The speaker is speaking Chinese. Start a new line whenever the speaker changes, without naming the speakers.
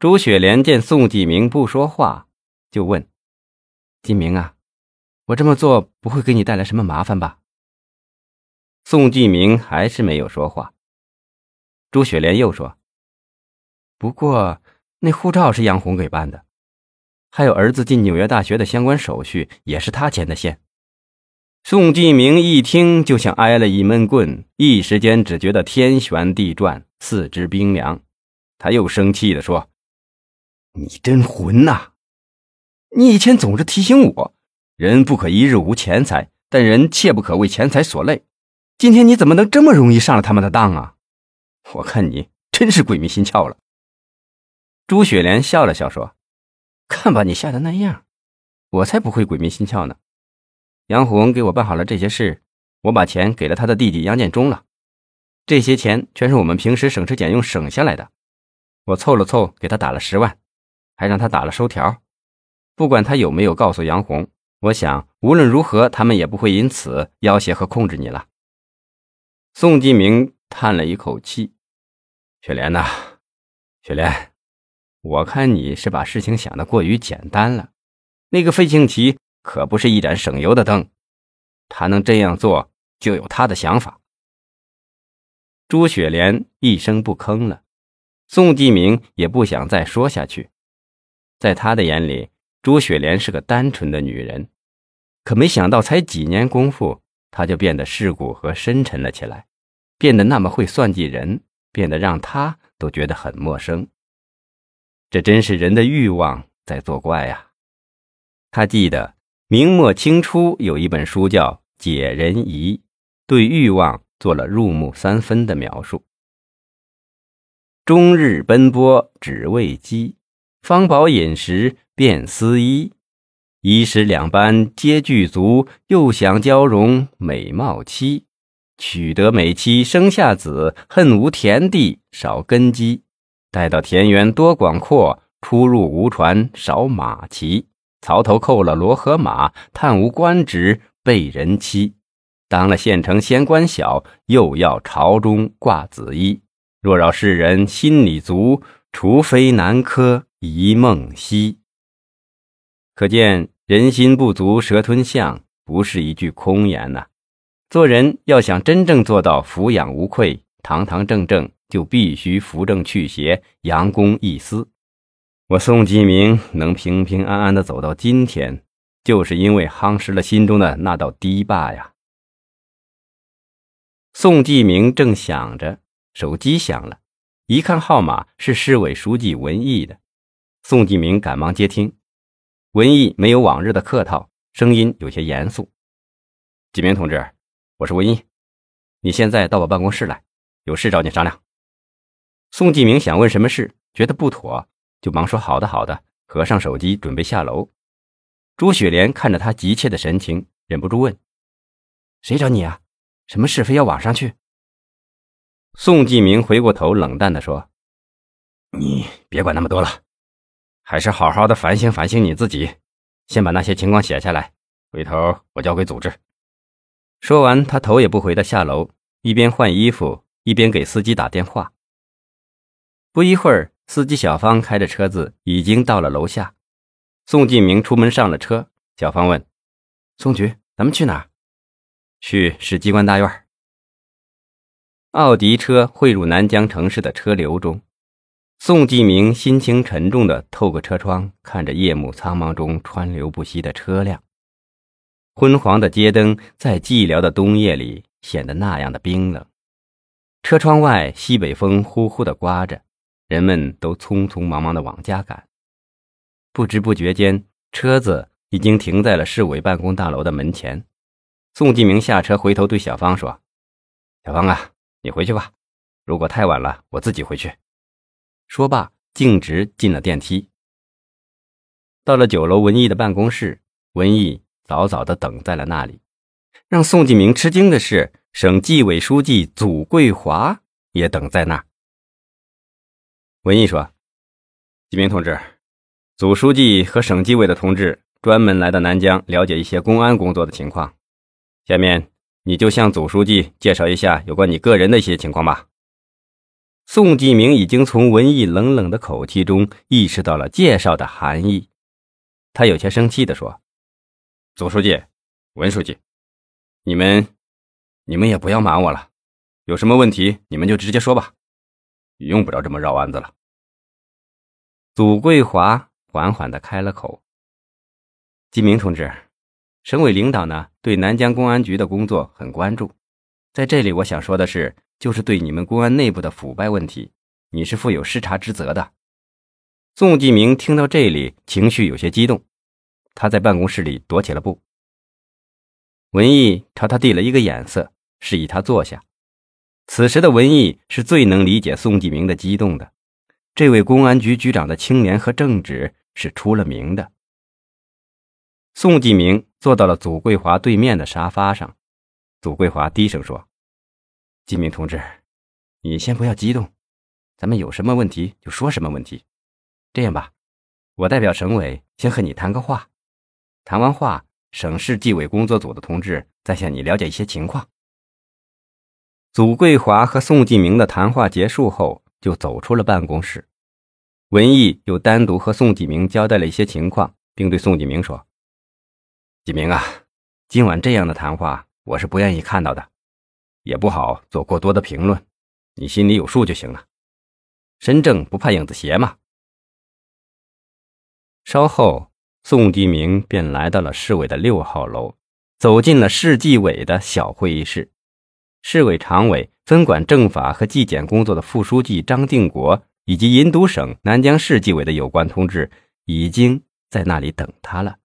朱雪莲见宋继明不说话，就问：“继明啊，我这么做不会给你带来什么麻烦吧？”宋继明还是没有说话。朱雪莲又说：“不过那护照是杨红给办的，还有儿子进纽约大学的相关手续也是他牵的线。”宋继明一听，就像挨了一闷棍，一时间只觉得天旋地转，四肢冰凉。他又生气地说。你真混呐！你以前总是提醒我，人不可一日无钱财，但人切不可为钱财所累。今天你怎么能这么容易上了他们的当啊？我看你真是鬼迷心窍了。朱雪莲笑了笑说：“看把你吓得那样，我才不会鬼迷心窍呢。杨红给我办好了这些事，我把钱给了他的弟弟杨建忠了。这些钱全是我们平时省吃俭用省下来的，我凑了凑，给他打了十万。”还让他打了收条，不管他有没有告诉杨红，我想无论如何，他们也不会因此要挟和控制你了。宋继明叹了一口气：“雪莲呐，雪莲，我看你是把事情想得过于简单了。那个费庆奇可不是一盏省油的灯，他能这样做，就有他的想法。”朱雪莲一声不吭了，宋继明也不想再说下去。在他的眼里，朱雪莲是个单纯的女人，可没想到才几年功夫，她就变得世故和深沉了起来，变得那么会算计人，变得让他都觉得很陌生。这真是人的欲望在作怪呀！他记得明末清初有一本书叫《解人疑》，对欲望做了入木三分的描述：终日奔波只为饥。方饱饮食便思衣，衣食两般皆具足，又想娇容美貌妻。取得美妻生下子，恨无田地少根基。待到田园多广阔，出入无船少马骑。曹头扣了罗和马，叹无官职被人欺。当了县城县官小，又要朝中挂紫衣。若扰世人心里足，除非南柯。一梦兮，可见人心不足蛇吞象，不是一句空言呐。做人要想真正做到俯仰无愧、堂堂正正，就必须扶正去邪、扬公益私。我宋继明能平平安安的走到今天，就是因为夯实了心中的那道堤坝呀。宋继明正想着，手机响了，一看号码是市委书记文艺的。宋继明赶忙接听，文艺没有往日的客套，声音有些严肃：“继明同志，我是文艺，你现在到我办公室来，有事找你商量。”宋继明想问什么事，觉得不妥，就忙说：“好的，好的。”合上手机，准备下楼。朱雪莲看着他急切的神情，忍不住问：“谁找你啊？什么事非要往上去？”宋继明回过头，冷淡地说：“你别管那么多了。”还是好好的反省反省你自己，先把那些情况写下来，回头我交给组织。说完，他头也不回的下楼，一边换衣服，一边给司机打电话。不一会儿，司机小芳开着车子已经到了楼下。宋继明出门上了车，小芳问：“宋局，咱们去哪儿？”“去市机关大院。”奥迪车汇入南疆城市的车流中。宋继明心情沉重的透过车窗，看着夜幕苍茫中川流不息的车辆。昏黄的街灯在寂寥的冬夜里显得那样的冰冷。车窗外，西北风呼呼的刮着，人们都匆匆忙忙的往家赶。不知不觉间，车子已经停在了市委办公大楼的门前。宋继明下车，回头对小芳说：“小芳啊，你回去吧，如果太晚了，我自己回去。”说罢，径直进了电梯。到了九楼文艺的办公室，文艺早早的等在了那里。让宋继明吃惊的是，省纪委书记祖桂华也等在那儿。文艺说：“继明同志，祖书记和省纪委的同志专门来到南疆了解一些公安工作的情况。下面你就向祖书记介绍一下有关你个人的一些情况吧。”宋继明已经从文艺冷冷的口气中意识到了介绍的含义，他有些生气地说：“祖书记，文书记，你们，你们也不要瞒我了，有什么问题你们就直接说吧，用不着这么绕弯子了。”祖桂华缓缓地开了口：“继明同志，省委领导呢对南江公安局的工作很关注，在这里我想说的是。”就是对你们公安内部的腐败问题，你是负有视察之责的。宋继明听到这里，情绪有些激动，他在办公室里踱起了步。文艺朝他递了一个眼色，示意他坐下。此时的文艺是最能理解宋继明的激动的。这位公安局局长的清廉和正直是出了名的。宋继明坐到了祖桂华对面的沙发上，祖桂华低声说。季明同志，你先不要激动，咱们有什么问题就说什么问题。这样吧，我代表省委先和你谈个话，谈完话，省市纪委工作组的同志再向你了解一些情况。祖桂华和宋继明的谈话结束后，就走出了办公室。文艺又单独和宋继明交代了一些情况，并对宋继明说：“继明啊，今晚这样的谈话，我是不愿意看到的。”也不好做过多的评论，你心里有数就行了。身正不怕影子斜嘛。稍后，宋继明便来到了市委的六号楼，走进了市纪委的小会议室。市委常委、分管政法和纪检工作的副书记张定国，以及银都省南江市纪委的有关同志，已经在那里等他了。